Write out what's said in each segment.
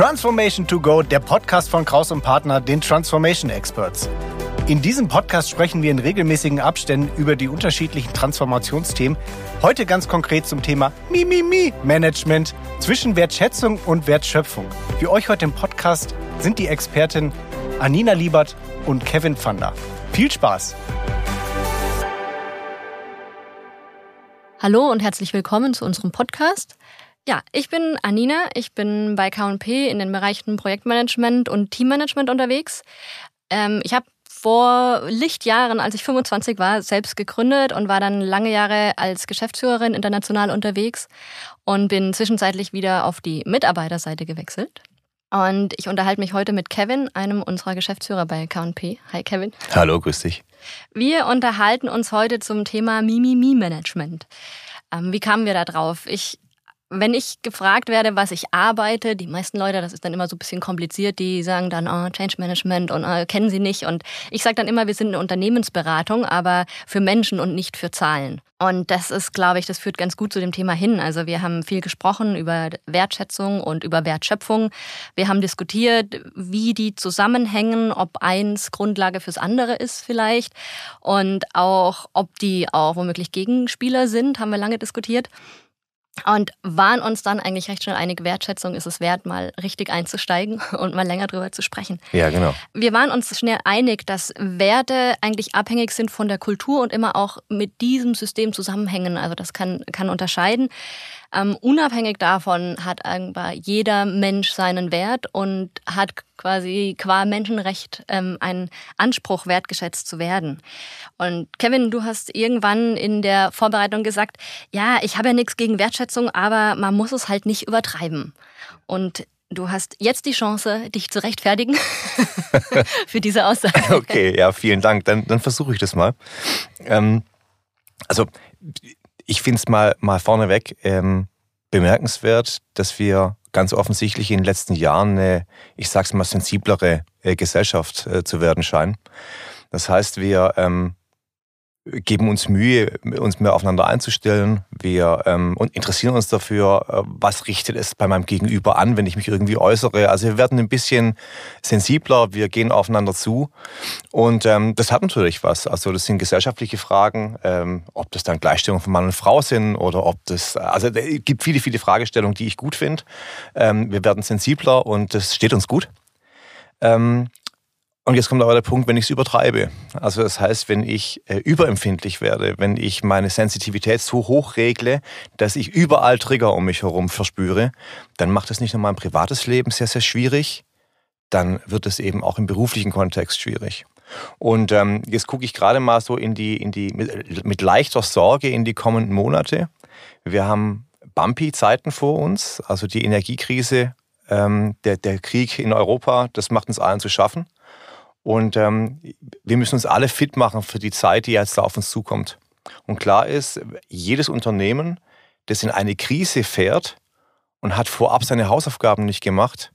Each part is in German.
Transformation to Go, der Podcast von Kraus und Partner, den Transformation Experts. In diesem Podcast sprechen wir in regelmäßigen Abständen über die unterschiedlichen Transformationsthemen. Heute ganz konkret zum Thema Mimimi-Management zwischen Wertschätzung und Wertschöpfung. Für euch heute im Podcast sind die Experten Anina Liebert und Kevin Pfander. Viel Spaß! Hallo und herzlich willkommen zu unserem Podcast. Ja, ich bin Anina. Ich bin bei KP in den Bereichen Projektmanagement und Teammanagement unterwegs. Ähm, ich habe vor Lichtjahren, als ich 25 war, selbst gegründet und war dann lange Jahre als Geschäftsführerin international unterwegs und bin zwischenzeitlich wieder auf die Mitarbeiterseite gewechselt. Und ich unterhalte mich heute mit Kevin, einem unserer Geschäftsführer bei KP. Hi Kevin. Hallo, grüß dich. Wir unterhalten uns heute zum Thema Mimimi-Management. Ähm, wie kamen wir da drauf? Ich wenn ich gefragt werde, was ich arbeite, die meisten Leute, das ist dann immer so ein bisschen kompliziert, die sagen dann, oh, Change Management und oh, kennen sie nicht. Und ich sage dann immer, wir sind eine Unternehmensberatung, aber für Menschen und nicht für Zahlen. Und das ist, glaube ich, das führt ganz gut zu dem Thema hin. Also wir haben viel gesprochen über Wertschätzung und über Wertschöpfung. Wir haben diskutiert, wie die zusammenhängen, ob eins Grundlage fürs andere ist vielleicht und auch, ob die auch womöglich Gegenspieler sind, haben wir lange diskutiert und waren uns dann eigentlich recht schnell einig, Wertschätzung ist es wert, mal richtig einzusteigen und mal länger drüber zu sprechen. Ja, genau. Wir waren uns schnell einig, dass Werte eigentlich abhängig sind von der Kultur und immer auch mit diesem System zusammenhängen. Also das kann, kann unterscheiden. Ähm, unabhängig davon hat jeder Mensch seinen Wert und hat quasi qua Menschenrecht ähm, einen Anspruch, wertgeschätzt zu werden. Und Kevin, du hast irgendwann in der Vorbereitung gesagt, ja, ich habe ja nichts gegen Wertschätzung, aber man muss es halt nicht übertreiben. Und Du hast jetzt die Chance, dich zu rechtfertigen für diese Aussage. Okay, ja, vielen Dank. Dann, dann versuche ich das mal. Ähm, also ich finde es mal, mal vorneweg ähm, bemerkenswert, dass wir ganz offensichtlich in den letzten Jahren eine, ich sag's mal, sensiblere äh, Gesellschaft äh, zu werden scheinen. Das heißt, wir ähm, geben uns Mühe, uns mehr aufeinander einzustellen. Wir ähm, und interessieren uns dafür, äh, was richtet es bei meinem Gegenüber an, wenn ich mich irgendwie äußere. Also wir werden ein bisschen sensibler, wir gehen aufeinander zu. Und ähm, das hat natürlich was. Also das sind gesellschaftliche Fragen, ähm, ob das dann Gleichstellung von Mann und Frau sind oder ob das, also es gibt viele, viele Fragestellungen, die ich gut finde. Ähm, wir werden sensibler und das steht uns gut. Ähm, und jetzt kommt aber der Punkt, wenn ich es übertreibe. Also das heißt, wenn ich äh, überempfindlich werde, wenn ich meine Sensitivität so hoch regle, dass ich überall Trigger um mich herum verspüre, dann macht es nicht nur mein privates Leben sehr, sehr schwierig, dann wird es eben auch im beruflichen Kontext schwierig. Und ähm, jetzt gucke ich gerade mal so in die, in die, mit, mit leichter Sorge in die kommenden Monate. Wir haben bumpy Zeiten vor uns, also die Energiekrise, ähm, der, der Krieg in Europa, das macht uns allen zu schaffen. Und ähm, wir müssen uns alle fit machen für die Zeit, die jetzt da auf uns zukommt. Und klar ist, jedes Unternehmen, das in eine Krise fährt und hat vorab seine Hausaufgaben nicht gemacht,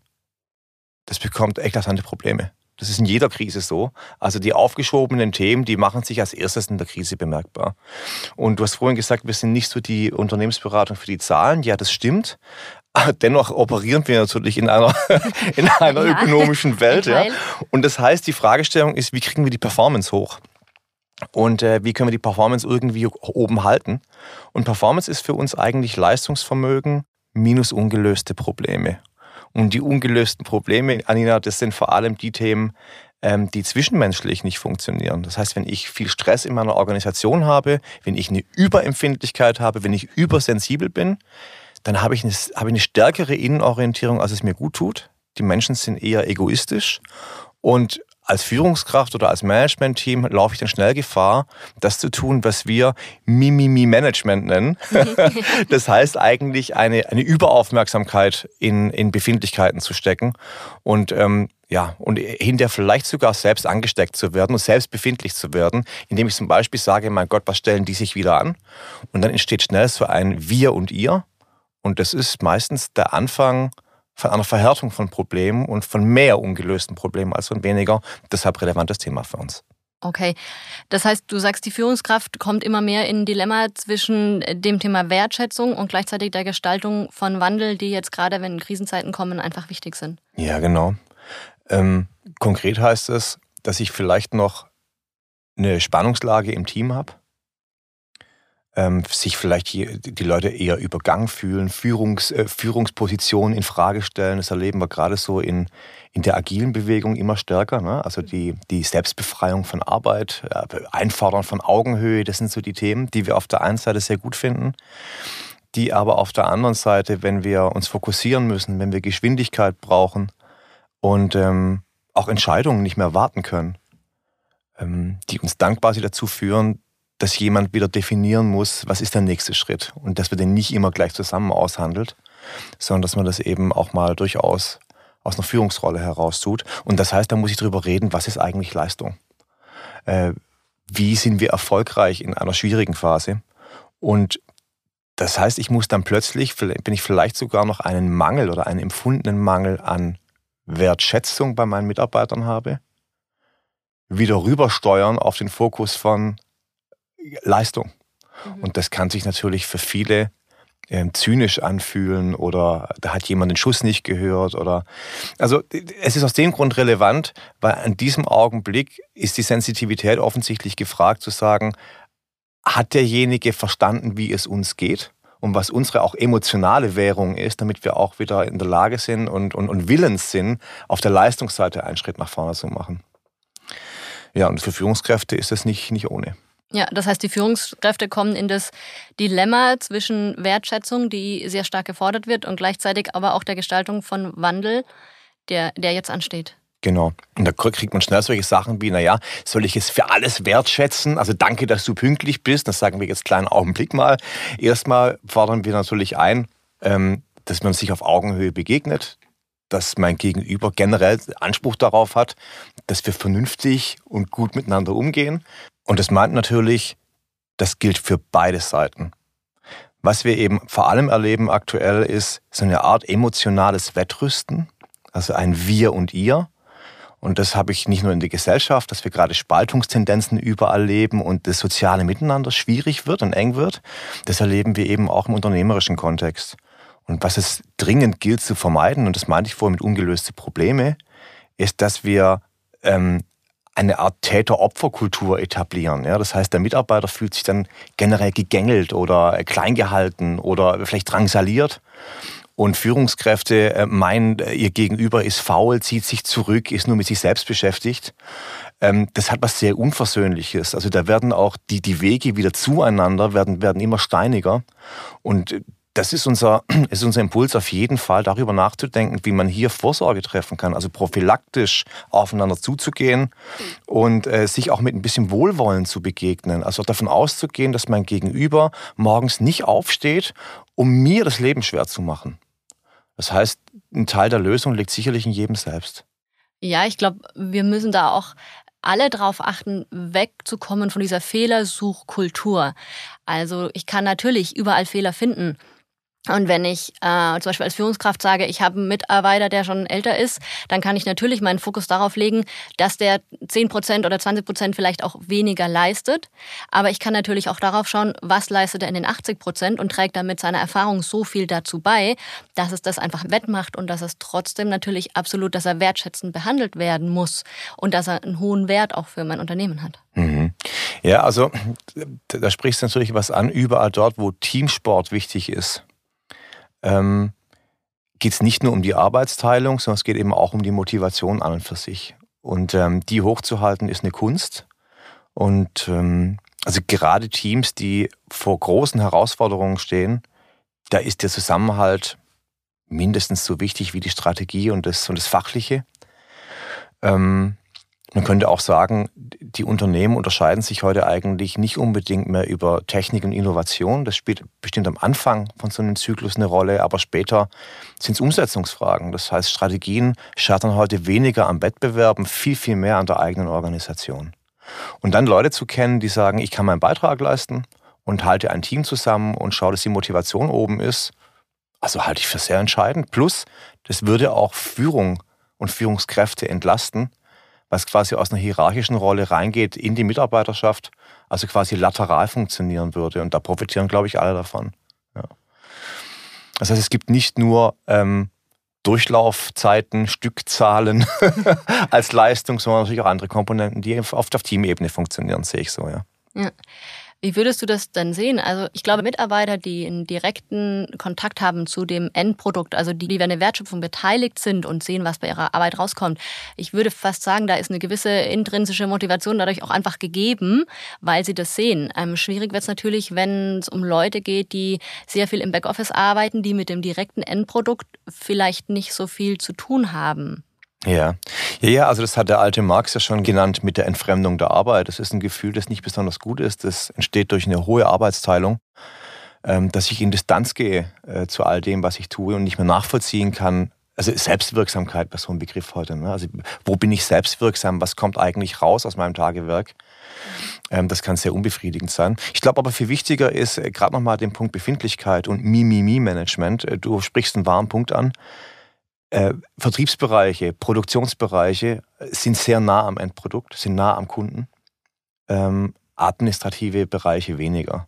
das bekommt eklatante Probleme. Das ist in jeder Krise so. Also die aufgeschobenen Themen, die machen sich als erstes in der Krise bemerkbar. Und du hast vorhin gesagt, wir sind nicht so die Unternehmensberatung für die Zahlen. Ja, das stimmt. Dennoch operieren wir natürlich in einer, in einer ja, ökonomischen Welt. Ja. Und das heißt, die Fragestellung ist, wie kriegen wir die Performance hoch? Und äh, wie können wir die Performance irgendwie oben halten? Und Performance ist für uns eigentlich Leistungsvermögen minus ungelöste Probleme. Und die ungelösten Probleme, Anina, das sind vor allem die Themen, ähm, die zwischenmenschlich nicht funktionieren. Das heißt, wenn ich viel Stress in meiner Organisation habe, wenn ich eine Überempfindlichkeit habe, wenn ich übersensibel bin, dann habe ich, eine, habe ich eine stärkere Innenorientierung, als es mir gut tut. Die Menschen sind eher egoistisch und als Führungskraft oder als Management-Team laufe ich dann schnell Gefahr, das zu tun, was wir Mimimi-Management nennen. das heißt eigentlich eine, eine Überaufmerksamkeit in, in Befindlichkeiten zu stecken und ähm, ja, und hinterher vielleicht sogar selbst angesteckt zu werden und selbst befindlich zu werden, indem ich zum Beispiel sage, mein Gott, was stellen die sich wieder an? Und dann entsteht schnell so ein Wir und Ihr und das ist meistens der Anfang von einer Verhärtung von Problemen und von mehr ungelösten Problemen als von weniger. Deshalb relevantes Thema für uns. Okay, das heißt, du sagst, die Führungskraft kommt immer mehr in ein Dilemma zwischen dem Thema Wertschätzung und gleichzeitig der Gestaltung von Wandel, die jetzt gerade, wenn Krisenzeiten kommen, einfach wichtig sind. Ja, genau. Ähm, konkret heißt es, dass ich vielleicht noch eine Spannungslage im Team habe, ähm, sich vielleicht hier die Leute eher übergangen fühlen, Führungs, äh, Führungspositionen in Frage stellen. Das erleben wir gerade so in, in der agilen Bewegung immer stärker. Ne? Also die, die Selbstbefreiung von Arbeit, äh, Einfordern von Augenhöhe, das sind so die Themen, die wir auf der einen Seite sehr gut finden, die aber auf der anderen Seite, wenn wir uns fokussieren müssen, wenn wir Geschwindigkeit brauchen und ähm, auch Entscheidungen nicht mehr warten können, ähm, die uns dann quasi dazu führen, dass jemand wieder definieren muss, was ist der nächste Schritt und dass wir den nicht immer gleich zusammen aushandelt, sondern dass man das eben auch mal durchaus aus einer Führungsrolle heraus tut. Und das heißt, da muss ich drüber reden, was ist eigentlich Leistung? Äh, wie sind wir erfolgreich in einer schwierigen Phase? Und das heißt, ich muss dann plötzlich, bin ich vielleicht sogar noch einen Mangel oder einen empfundenen Mangel an Wertschätzung bei meinen Mitarbeitern habe, wieder rübersteuern auf den Fokus von Leistung. Mhm. Und das kann sich natürlich für viele ähm, zynisch anfühlen oder da hat jemand den Schuss nicht gehört oder also es ist aus dem Grund relevant, weil an diesem Augenblick ist die Sensitivität offensichtlich gefragt zu sagen, hat derjenige verstanden, wie es uns geht? und was unsere auch emotionale Währung ist, damit wir auch wieder in der Lage sind und, und, und willens sind, auf der Leistungsseite einen Schritt nach vorne zu machen. Ja, und für Führungskräfte ist es nicht, nicht ohne. Ja, das heißt, die Führungskräfte kommen in das Dilemma zwischen Wertschätzung, die sehr stark gefordert wird, und gleichzeitig aber auch der Gestaltung von Wandel, der, der jetzt ansteht. Genau. Und da kriegt man schnell solche Sachen wie, naja, soll ich es für alles wertschätzen? Also danke, dass du pünktlich bist. Das sagen wir jetzt kleinen Augenblick mal. Erstmal fordern wir natürlich ein, ähm, dass man sich auf Augenhöhe begegnet dass mein Gegenüber generell Anspruch darauf hat, dass wir vernünftig und gut miteinander umgehen. Und das meint natürlich, das gilt für beide Seiten. Was wir eben vor allem erleben aktuell ist so eine Art emotionales Wettrüsten, also ein Wir und Ihr. Und das habe ich nicht nur in der Gesellschaft, dass wir gerade Spaltungstendenzen überall leben und das soziale Miteinander schwierig wird und eng wird. Das erleben wir eben auch im unternehmerischen Kontext. Und was es dringend gilt zu vermeiden, und das meinte ich vorhin mit ungelöste Probleme, ist, dass wir ähm, eine Art Täter-Opfer-Kultur etablieren. Ja, das heißt, der Mitarbeiter fühlt sich dann generell gegängelt oder kleingehalten oder vielleicht drangsaliert. Und Führungskräfte äh, meinen, äh, ihr Gegenüber ist faul, zieht sich zurück, ist nur mit sich selbst beschäftigt. Ähm, das hat was sehr Unversöhnliches. Also da werden auch die, die Wege wieder zueinander, werden, werden immer steiniger. Und das ist unser, ist unser Impuls auf jeden Fall, darüber nachzudenken, wie man hier Vorsorge treffen kann, also prophylaktisch aufeinander zuzugehen und äh, sich auch mit ein bisschen Wohlwollen zu begegnen. Also davon auszugehen, dass mein Gegenüber morgens nicht aufsteht, um mir das Leben schwer zu machen. Das heißt, ein Teil der Lösung liegt sicherlich in jedem selbst. Ja, ich glaube, wir müssen da auch alle darauf achten, wegzukommen von dieser Fehlersuchkultur. Also ich kann natürlich überall Fehler finden. Und wenn ich äh, zum Beispiel als Führungskraft sage, ich habe einen Mitarbeiter, der schon älter ist, dann kann ich natürlich meinen Fokus darauf legen, dass der 10% oder 20% vielleicht auch weniger leistet. Aber ich kann natürlich auch darauf schauen, was leistet er in den 80% und trägt damit seiner Erfahrung so viel dazu bei, dass es das einfach wettmacht und dass es trotzdem natürlich absolut, dass er wertschätzend behandelt werden muss und dass er einen hohen Wert auch für mein Unternehmen hat. Mhm. Ja, also da sprichst du natürlich was an, überall dort, wo Teamsport wichtig ist ähm, geht es nicht nur um die Arbeitsteilung, sondern es geht eben auch um die Motivation an und für sich. Und ähm, die hochzuhalten ist eine Kunst. Und ähm, also gerade Teams, die vor großen Herausforderungen stehen, da ist der Zusammenhalt mindestens so wichtig wie die Strategie und das, und das Fachliche. Ähm, man könnte auch sagen, die Unternehmen unterscheiden sich heute eigentlich nicht unbedingt mehr über Technik und Innovation. Das spielt bestimmt am Anfang von so einem Zyklus eine Rolle, aber später sind es Umsetzungsfragen. Das heißt, Strategien scheitern heute weniger am Wettbewerben, viel, viel mehr an der eigenen Organisation. Und dann Leute zu kennen, die sagen, ich kann meinen Beitrag leisten und halte ein Team zusammen und schaue, dass die Motivation oben ist, also halte ich für sehr entscheidend. Plus, das würde auch Führung und Führungskräfte entlasten, was quasi aus einer hierarchischen Rolle reingeht in die Mitarbeiterschaft, also quasi lateral funktionieren würde. Und da profitieren, glaube ich, alle davon. Ja. Das heißt, es gibt nicht nur ähm, Durchlaufzeiten, Stückzahlen als Leistung, sondern natürlich auch andere Komponenten, die oft auf Teamebene funktionieren, sehe ich so, ja. ja. Wie würdest du das denn sehen? Also ich glaube, Mitarbeiter, die einen direkten Kontakt haben zu dem Endprodukt, also die, die an der Wertschöpfung beteiligt sind und sehen, was bei ihrer Arbeit rauskommt, ich würde fast sagen, da ist eine gewisse intrinsische Motivation dadurch auch einfach gegeben, weil sie das sehen. Ähm, schwierig wird es natürlich, wenn es um Leute geht, die sehr viel im Backoffice arbeiten, die mit dem direkten Endprodukt vielleicht nicht so viel zu tun haben. Ja. ja, ja, also das hat der alte Marx ja schon genannt mit der Entfremdung der Arbeit. Das ist ein Gefühl, das nicht besonders gut ist. Das entsteht durch eine hohe Arbeitsteilung, ähm, dass ich in Distanz gehe äh, zu all dem, was ich tue und nicht mehr nachvollziehen kann. Also Selbstwirksamkeit wäre so ein Begriff heute. Ne? Also wo bin ich selbstwirksam? Was kommt eigentlich raus aus meinem Tagewerk? Ähm, das kann sehr unbefriedigend sein. Ich glaube aber viel wichtiger ist äh, gerade nochmal den Punkt Befindlichkeit und Mi-Mi-Mi-Management. Äh, du sprichst einen wahren Punkt an. Äh, Vertriebsbereiche, Produktionsbereiche sind sehr nah am Endprodukt, sind nah am Kunden. Ähm, administrative Bereiche weniger.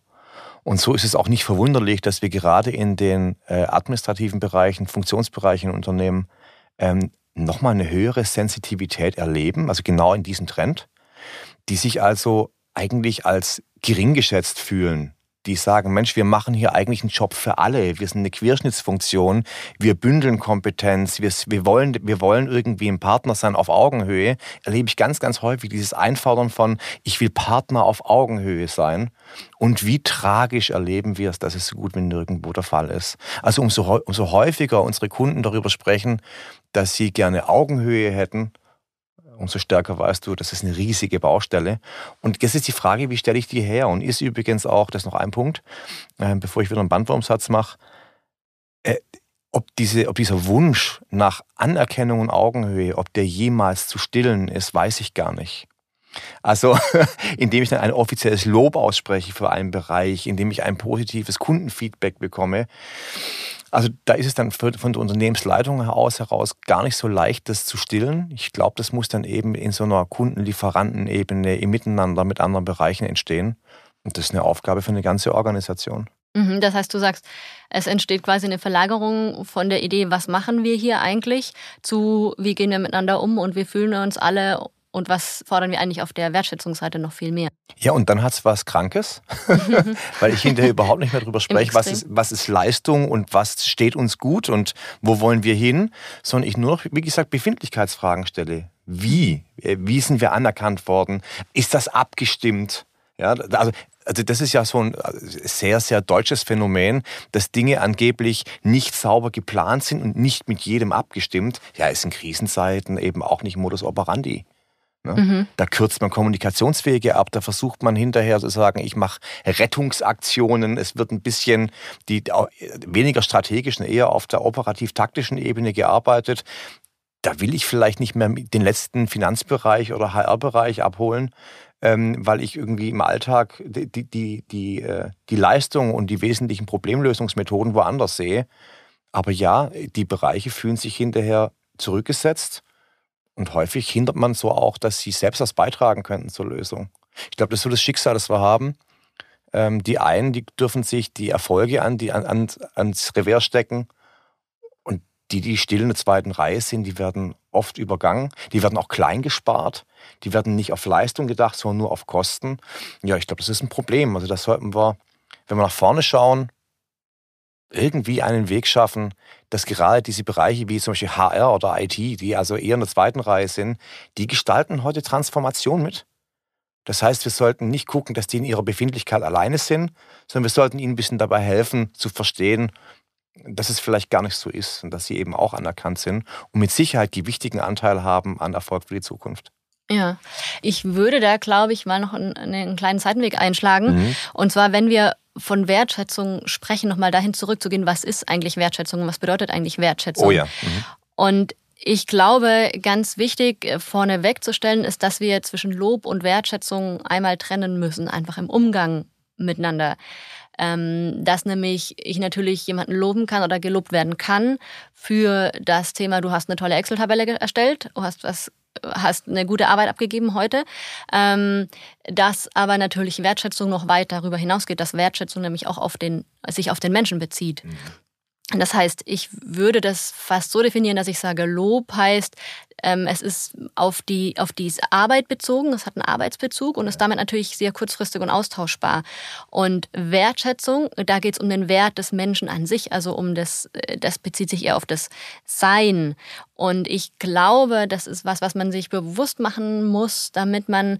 Und so ist es auch nicht verwunderlich, dass wir gerade in den äh, administrativen Bereichen, Funktionsbereichen in Unternehmen ähm, nochmal eine höhere Sensitivität erleben, also genau in diesem Trend, die sich also eigentlich als gering geschätzt fühlen die sagen, Mensch, wir machen hier eigentlich einen Job für alle. Wir sind eine Querschnittsfunktion. Wir bündeln Kompetenz. Wir, wir, wollen, wir wollen irgendwie ein Partner sein auf Augenhöhe. Erlebe ich ganz, ganz häufig dieses Einfordern von, ich will Partner auf Augenhöhe sein. Und wie tragisch erleben wir es, dass es so gut wie nirgendwo der Fall ist. Also umso, umso häufiger unsere Kunden darüber sprechen, dass sie gerne Augenhöhe hätten, umso stärker weißt du, das ist eine riesige Baustelle. Und jetzt ist die Frage, wie stelle ich die her? Und ist übrigens auch, das ist noch ein Punkt, äh, bevor ich wieder einen Bandwurmsatz mache, äh, ob, diese, ob dieser Wunsch nach Anerkennung und Augenhöhe, ob der jemals zu stillen ist, weiß ich gar nicht. Also, indem ich dann ein offizielles Lob ausspreche für einen Bereich, indem ich ein positives Kundenfeedback bekomme, also da ist es dann von der Unternehmensleitung aus heraus gar nicht so leicht, das zu stillen. Ich glaube, das muss dann eben in so einer Kundenlieferantenebene im Miteinander mit anderen Bereichen entstehen. Und das ist eine Aufgabe für eine ganze Organisation. Mhm, das heißt, du sagst, es entsteht quasi eine Verlagerung von der Idee, was machen wir hier eigentlich, zu wie gehen wir miteinander um und wir fühlen uns alle und was fordern wir eigentlich auf der Wertschätzungsseite noch viel mehr? Ja, und dann hat es was Krankes, weil ich hinterher überhaupt nicht mehr darüber spreche, was ist, was ist Leistung und was steht uns gut und wo wollen wir hin, sondern ich nur noch, wie gesagt, Befindlichkeitsfragen stelle. Wie? Wie sind wir anerkannt worden? Ist das abgestimmt? Ja, also also das ist ja so ein sehr, sehr deutsches Phänomen, dass Dinge angeblich nicht sauber geplant sind und nicht mit jedem abgestimmt. Ja, ist in Krisenzeiten eben auch nicht Modus operandi. Ne? Mhm. Da kürzt man Kommunikationswege ab, da versucht man hinterher zu sagen, ich mache Rettungsaktionen. Es wird ein bisschen die weniger strategischen, eher auf der operativ-taktischen Ebene gearbeitet. Da will ich vielleicht nicht mehr den letzten Finanzbereich oder HR-Bereich abholen, ähm, weil ich irgendwie im Alltag die, die, die, die, äh, die Leistung und die wesentlichen Problemlösungsmethoden woanders sehe. Aber ja, die Bereiche fühlen sich hinterher zurückgesetzt und häufig hindert man so auch, dass sie selbst was beitragen könnten zur Lösung. Ich glaube, das ist so das Schicksal, das wir haben. Ähm, die einen, die dürfen sich die Erfolge an, die, an, ans Revers stecken. Und die, die still in der zweiten Reihe sind, die werden oft übergangen. Die werden auch klein gespart. Die werden nicht auf Leistung gedacht, sondern nur auf Kosten. Ja, ich glaube, das ist ein Problem. Also das sollten wir, wenn wir nach vorne schauen, irgendwie einen Weg schaffen, dass gerade diese Bereiche wie zum Beispiel HR oder IT, die also eher in der zweiten Reihe sind, die gestalten heute Transformation mit. Das heißt, wir sollten nicht gucken, dass die in ihrer Befindlichkeit alleine sind, sondern wir sollten ihnen ein bisschen dabei helfen, zu verstehen, dass es vielleicht gar nicht so ist und dass sie eben auch anerkannt sind und mit Sicherheit die wichtigen Anteil haben an Erfolg für die Zukunft. Ja, ich würde da, glaube ich, mal noch einen, einen kleinen Seitenweg einschlagen. Mhm. Und zwar, wenn wir von Wertschätzung sprechen, nochmal dahin zurückzugehen, was ist eigentlich Wertschätzung, was bedeutet eigentlich Wertschätzung? Oh ja. Mhm. Und ich glaube, ganz wichtig äh, vorne wegzustellen ist, dass wir zwischen Lob und Wertschätzung einmal trennen müssen, einfach im Umgang miteinander. Ähm, dass nämlich ich natürlich jemanden loben kann oder gelobt werden kann für das Thema, du hast eine tolle Excel-Tabelle erstellt, du hast was hast eine gute Arbeit abgegeben heute. Ähm, dass aber natürlich Wertschätzung noch weit darüber hinausgeht, dass Wertschätzung nämlich auch auf den, sich auf den Menschen bezieht. Mhm. Das heißt, ich würde das fast so definieren, dass ich sage, Lob heißt, ähm, es ist auf die, auf die Arbeit bezogen, es hat einen Arbeitsbezug und ist damit natürlich sehr kurzfristig und austauschbar. Und Wertschätzung, da geht es um den Wert des Menschen an sich, also um das, äh, das bezieht sich eher auf das Sein. Und ich glaube, das ist was, was man sich bewusst machen muss, damit man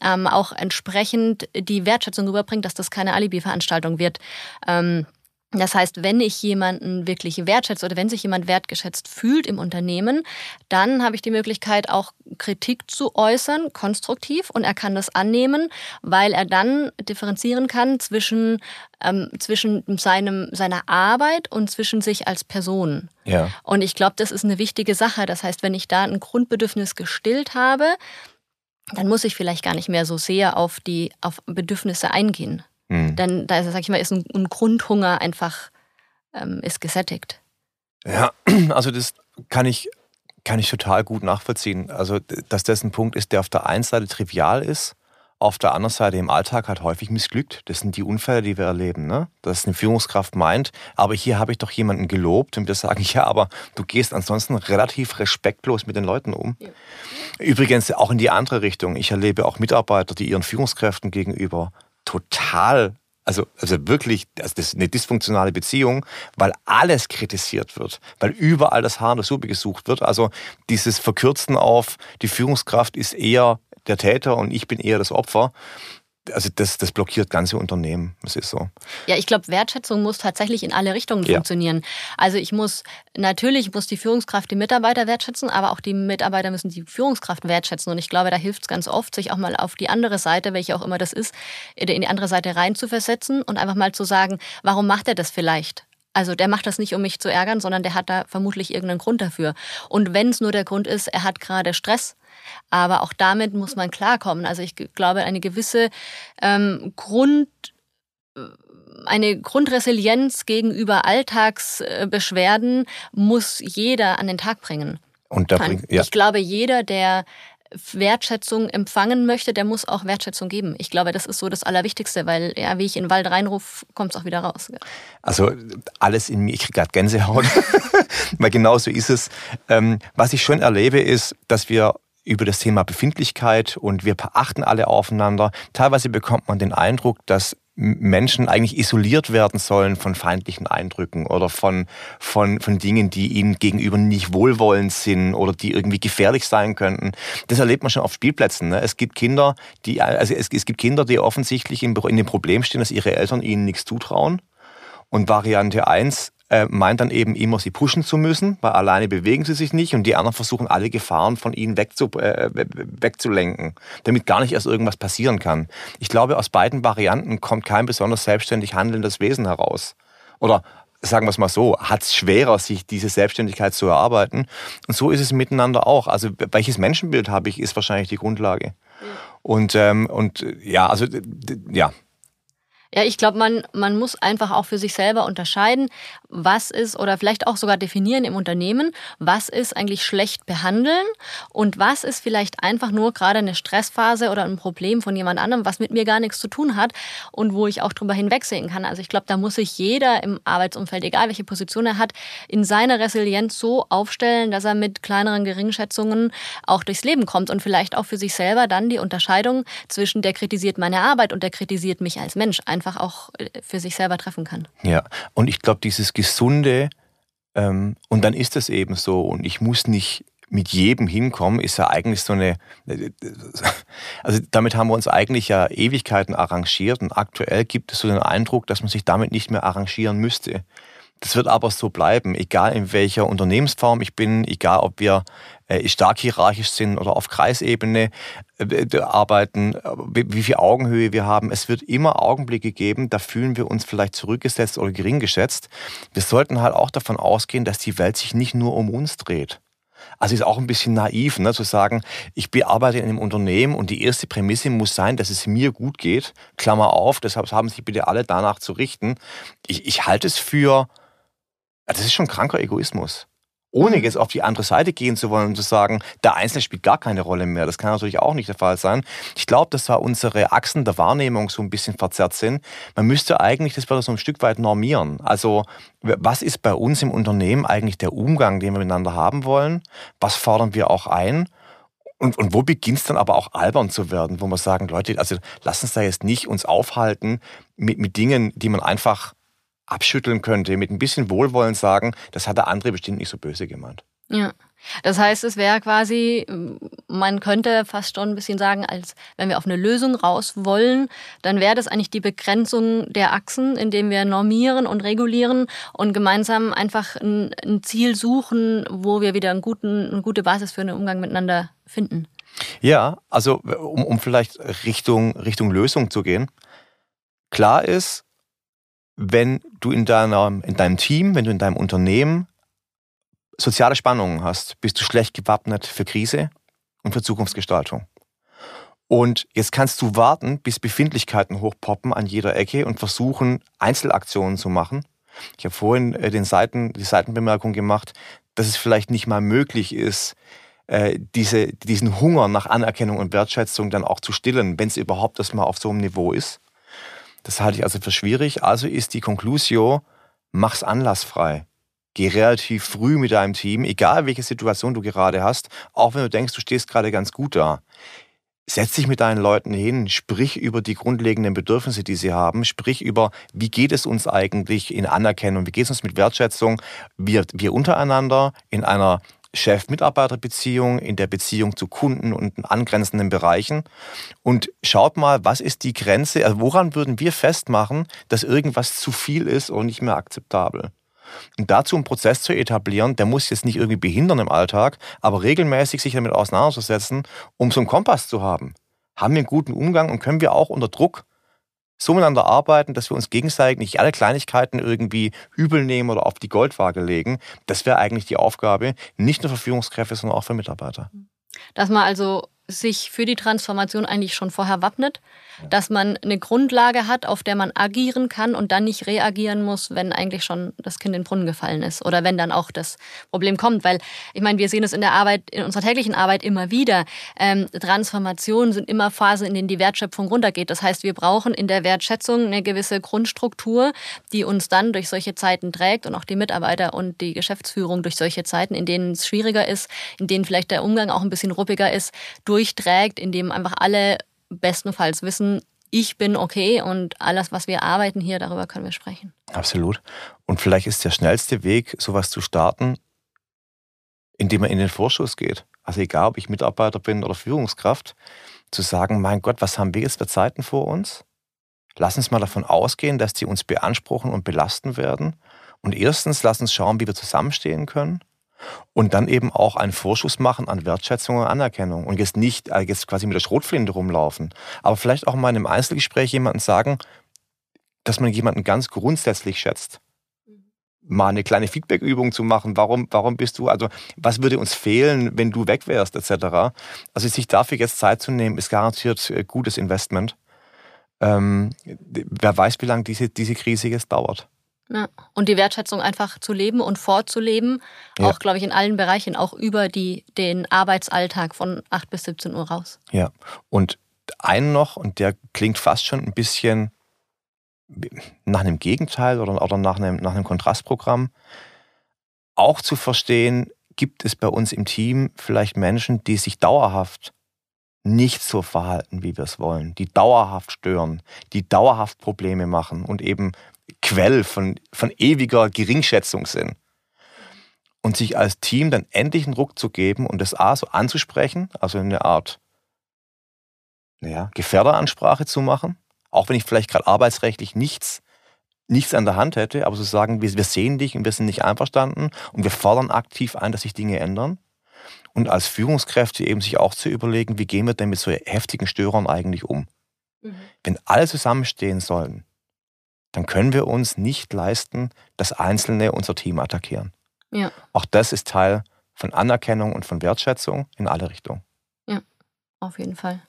ähm, auch entsprechend die Wertschätzung überbringt, dass das keine Alibi-Veranstaltung wird. Ähm, das heißt, wenn ich jemanden wirklich wertschätze oder wenn sich jemand wertgeschätzt fühlt im Unternehmen, dann habe ich die Möglichkeit, auch Kritik zu äußern, konstruktiv, und er kann das annehmen, weil er dann differenzieren kann zwischen, ähm, zwischen seinem, seiner Arbeit und zwischen sich als Person. Ja. Und ich glaube, das ist eine wichtige Sache. Das heißt, wenn ich da ein Grundbedürfnis gestillt habe, dann muss ich vielleicht gar nicht mehr so sehr auf die auf Bedürfnisse eingehen. Mhm. Dann, da sag ich mal, ist ein, ein Grundhunger einfach ähm, ist gesättigt. Ja, also das kann ich, kann ich total gut nachvollziehen. Also, dass das ein Punkt ist, der auf der einen Seite trivial ist, auf der anderen Seite im Alltag halt häufig missglückt. Das sind die Unfälle, die wir erleben. Ne? Dass eine Führungskraft meint, aber hier habe ich doch jemanden gelobt und wir sagen, ja, aber du gehst ansonsten relativ respektlos mit den Leuten um. Ja. Übrigens auch in die andere Richtung. Ich erlebe auch Mitarbeiter, die ihren Führungskräften gegenüber total also, also wirklich, also das ist eine dysfunktionale Beziehung, weil alles kritisiert wird, weil überall das Haar in der Suppe gesucht wird. Also dieses Verkürzen auf, die Führungskraft ist eher der Täter und ich bin eher das Opfer also das, das blockiert ganze Unternehmen. Das ist so. Ja, ich glaube, Wertschätzung muss tatsächlich in alle Richtungen ja. funktionieren. Also ich muss, natürlich muss die Führungskraft die Mitarbeiter wertschätzen, aber auch die Mitarbeiter müssen die Führungskraft wertschätzen. Und ich glaube, da hilft es ganz oft, sich auch mal auf die andere Seite, welche auch immer das ist, in die andere Seite rein zu versetzen und einfach mal zu sagen, warum macht er das vielleicht? Also der macht das nicht, um mich zu ärgern, sondern der hat da vermutlich irgendeinen Grund dafür. Und wenn es nur der Grund ist, er hat gerade Stress, aber auch damit muss man klarkommen. Also ich glaube, eine gewisse ähm, Grund äh, eine Grundresilienz gegenüber Alltagsbeschwerden muss jeder an den Tag bringen. Und da bringt, ja. Ich glaube, jeder, der Wertschätzung empfangen möchte, der muss auch Wertschätzung geben. Ich glaube, das ist so das Allerwichtigste, weil ja, wie ich in den Wald reinrufe, kommt es auch wieder raus. Also alles in mir, ich kriege gerade Gänsehaut, weil genau so ist es. Ähm, was ich schon erlebe, ist, dass wir über das Thema Befindlichkeit und wir achten alle aufeinander. Teilweise bekommt man den Eindruck, dass Menschen eigentlich isoliert werden sollen von feindlichen Eindrücken oder von, von, von Dingen, die ihnen gegenüber nicht wohlwollend sind oder die irgendwie gefährlich sein könnten. Das erlebt man schon auf Spielplätzen. Ne? Es gibt Kinder, die, also es, es gibt Kinder, die offensichtlich in, in dem Problem stehen, dass ihre Eltern ihnen nichts zutrauen. Und Variante eins äh, meint dann eben immer, sie pushen zu müssen, weil alleine bewegen sie sich nicht und die anderen versuchen alle Gefahren von ihnen wegzu, äh, wegzulenken, damit gar nicht erst irgendwas passieren kann. Ich glaube, aus beiden Varianten kommt kein besonders selbstständig handelndes Wesen heraus. Oder sagen wir es mal so, hat es schwerer, sich diese Selbstständigkeit zu erarbeiten. Und so ist es miteinander auch. Also welches Menschenbild habe ich, ist wahrscheinlich die Grundlage. Und, ähm, und ja, also ja, ja, ich glaube, man, man muss einfach auch für sich selber unterscheiden, was ist oder vielleicht auch sogar definieren im Unternehmen, was ist eigentlich schlecht behandeln und was ist vielleicht einfach nur gerade eine Stressphase oder ein Problem von jemand anderem, was mit mir gar nichts zu tun hat und wo ich auch drüber hinwegsehen kann. Also ich glaube, da muss sich jeder im Arbeitsumfeld, egal welche Position er hat, in seiner Resilienz so aufstellen, dass er mit kleineren Geringschätzungen auch durchs Leben kommt und vielleicht auch für sich selber dann die Unterscheidung zwischen der kritisiert meine Arbeit und der kritisiert mich als Mensch einfach auch äh, für sich selber treffen kann. Ja, und ich glaube, dieses Gesunde, ähm, und dann ist es eben so, und ich muss nicht mit jedem hinkommen, ist ja eigentlich so eine, also damit haben wir uns eigentlich ja Ewigkeiten arrangiert und aktuell gibt es so den Eindruck, dass man sich damit nicht mehr arrangieren müsste. Das wird aber so bleiben, egal in welcher Unternehmensform ich bin, egal ob wir äh, stark hierarchisch sind oder auf Kreisebene äh, arbeiten, wie viel Augenhöhe wir haben. Es wird immer Augenblicke geben, da fühlen wir uns vielleicht zurückgesetzt oder gering geschätzt. Wir sollten halt auch davon ausgehen, dass die Welt sich nicht nur um uns dreht. Also ist auch ein bisschen naiv, ne, zu sagen, ich bearbeite in einem Unternehmen und die erste Prämisse muss sein, dass es mir gut geht. Klammer auf, deshalb haben sich bitte alle danach zu richten. Ich, ich halte es für das ist schon kranker Egoismus. ohne jetzt auf die andere Seite gehen zu wollen und zu sagen, der Einzelne spielt gar keine Rolle mehr. Das kann natürlich auch nicht der Fall sein. Ich glaube, dass da unsere Achsen der Wahrnehmung so ein bisschen verzerrt sind. Man müsste eigentlich das wieder so ein Stück weit normieren. Also was ist bei uns im Unternehmen eigentlich der Umgang, den wir miteinander haben wollen? Was fordern wir auch ein? Und, und wo beginnt es dann aber auch albern zu werden, wo wir sagen, Leute, also lass uns da jetzt nicht uns aufhalten mit, mit Dingen, die man einfach abschütteln könnte, mit ein bisschen Wohlwollen sagen, das hat der andere bestimmt nicht so böse gemeint. Ja. Das heißt, es wäre quasi, man könnte fast schon ein bisschen sagen, als wenn wir auf eine Lösung raus wollen, dann wäre das eigentlich die Begrenzung der Achsen, indem wir normieren und regulieren und gemeinsam einfach ein, ein Ziel suchen, wo wir wieder einen guten, eine gute Basis für einen Umgang miteinander finden. Ja, also um, um vielleicht Richtung, Richtung Lösung zu gehen. Klar ist, wenn du in, deiner, in deinem Team, wenn du in deinem Unternehmen soziale Spannungen hast, bist du schlecht gewappnet für Krise und für Zukunftsgestaltung. Und jetzt kannst du warten, bis Befindlichkeiten hochpoppen an jeder Ecke und versuchen, Einzelaktionen zu machen. Ich habe vorhin äh, den Seiten, die Seitenbemerkung gemacht, dass es vielleicht nicht mal möglich ist, äh, diese, diesen Hunger nach Anerkennung und Wertschätzung dann auch zu stillen, wenn es überhaupt erstmal auf so einem Niveau ist. Das halte ich also für schwierig. Also ist die Conclusio, mach's anlassfrei. Geh relativ früh mit deinem Team, egal welche Situation du gerade hast, auch wenn du denkst, du stehst gerade ganz gut da. Setz dich mit deinen Leuten hin, sprich über die grundlegenden Bedürfnisse, die sie haben, sprich über, wie geht es uns eigentlich in Anerkennung, wie geht es uns mit Wertschätzung, wir, wir untereinander in einer Chef-Mitarbeiter-Beziehung, in der Beziehung zu Kunden und angrenzenden Bereichen. Und schaut mal, was ist die Grenze, also woran würden wir festmachen, dass irgendwas zu viel ist und nicht mehr akzeptabel. Und dazu einen Prozess zu etablieren, der muss jetzt nicht irgendwie behindern im Alltag, aber regelmäßig sich damit auseinanderzusetzen, um so einen Kompass zu haben. Haben wir einen guten Umgang und können wir auch unter Druck so miteinander arbeiten, dass wir uns gegenseitig nicht alle Kleinigkeiten irgendwie übel nehmen oder auf die Goldwaage legen. Das wäre eigentlich die Aufgabe, nicht nur für Führungskräfte, sondern auch für Mitarbeiter. Dass man also sich für die Transformation eigentlich schon vorher wappnet, dass man eine Grundlage hat, auf der man agieren kann und dann nicht reagieren muss, wenn eigentlich schon das Kind in den Brunnen gefallen ist oder wenn dann auch das Problem kommt. Weil ich meine, wir sehen es in der Arbeit, in unserer täglichen Arbeit immer wieder. Ähm, Transformationen sind immer Phasen, in denen die Wertschöpfung runtergeht. Das heißt, wir brauchen in der Wertschätzung eine gewisse Grundstruktur, die uns dann durch solche Zeiten trägt und auch die Mitarbeiter und die Geschäftsführung durch solche Zeiten, in denen es schwieriger ist, in denen vielleicht der Umgang auch ein bisschen ruppiger ist, durchträgt, in dem einfach alle bestenfalls wissen, ich bin okay und alles, was wir arbeiten hier, darüber können wir sprechen. Absolut. Und vielleicht ist der schnellste Weg, sowas zu starten, indem man in den Vorschuss geht. Also egal, ob ich Mitarbeiter bin oder Führungskraft, zu sagen, mein Gott, was haben wir jetzt für Zeiten vor uns? Lass uns mal davon ausgehen, dass die uns beanspruchen und belasten werden. Und erstens, lass uns schauen, wie wir zusammenstehen können. Und dann eben auch einen Vorschuss machen an Wertschätzung und Anerkennung. Und jetzt nicht äh, jetzt quasi mit der Schrotflinte rumlaufen, aber vielleicht auch mal in einem Einzelgespräch jemandem sagen, dass man jemanden ganz grundsätzlich schätzt. Mal eine kleine Feedbackübung zu machen, warum, warum bist du, also was würde uns fehlen, wenn du weg wärst, etc. Also sich dafür jetzt Zeit zu nehmen, ist garantiert äh, gutes Investment. Ähm, wer weiß, wie lange diese, diese Krise jetzt dauert. Ja. Und die Wertschätzung einfach zu leben und vorzuleben, ja. auch, glaube ich, in allen Bereichen, auch über die, den Arbeitsalltag von 8 bis 17 Uhr raus. Ja, und einen noch, und der klingt fast schon ein bisschen nach einem Gegenteil oder, oder nach, einem, nach einem Kontrastprogramm, auch zu verstehen, gibt es bei uns im Team vielleicht Menschen, die sich dauerhaft nicht so verhalten, wie wir es wollen, die dauerhaft stören, die dauerhaft Probleme machen und eben Quell von, von ewiger Geringschätzung sind. Und sich als Team dann endlich einen Ruck zu geben und das A so anzusprechen, also eine Art naja, Gefährderansprache zu machen, auch wenn ich vielleicht gerade arbeitsrechtlich nichts, nichts an der Hand hätte, aber zu sagen, wir, wir sehen dich und wir sind nicht einverstanden und wir fordern aktiv ein, dass sich Dinge ändern. Und als Führungskräfte eben sich auch zu überlegen, wie gehen wir denn mit so heftigen Störern eigentlich um? Mhm. Wenn alle zusammenstehen sollen, dann können wir uns nicht leisten, dass Einzelne unser Team attackieren. Ja. Auch das ist Teil von Anerkennung und von Wertschätzung in alle Richtungen. Ja, auf jeden Fall.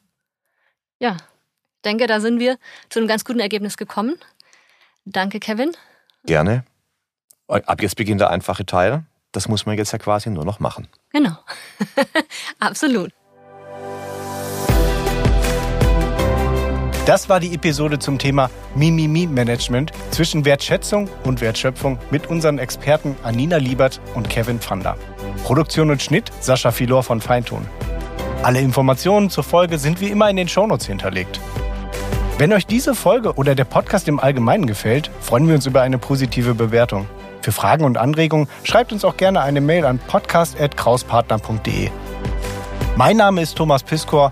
Ja, ich denke, da sind wir zu einem ganz guten Ergebnis gekommen. Danke, Kevin. Gerne. Ab jetzt beginnt der einfache Teil. das muss man jetzt ja quasi nur noch machen. Genau. Absolut. Das war die Episode zum Thema Mimimi-Management zwischen Wertschätzung und Wertschöpfung mit unseren Experten Anina Liebert und Kevin Pfander. Produktion und Schnitt Sascha Filor von Feinton. Alle Informationen zur Folge sind wie immer in den Shownotes hinterlegt. Wenn euch diese Folge oder der Podcast im Allgemeinen gefällt, freuen wir uns über eine positive Bewertung. Für Fragen und Anregungen schreibt uns auch gerne eine Mail an podcast.krauspartner.de. Mein Name ist Thomas Piskor.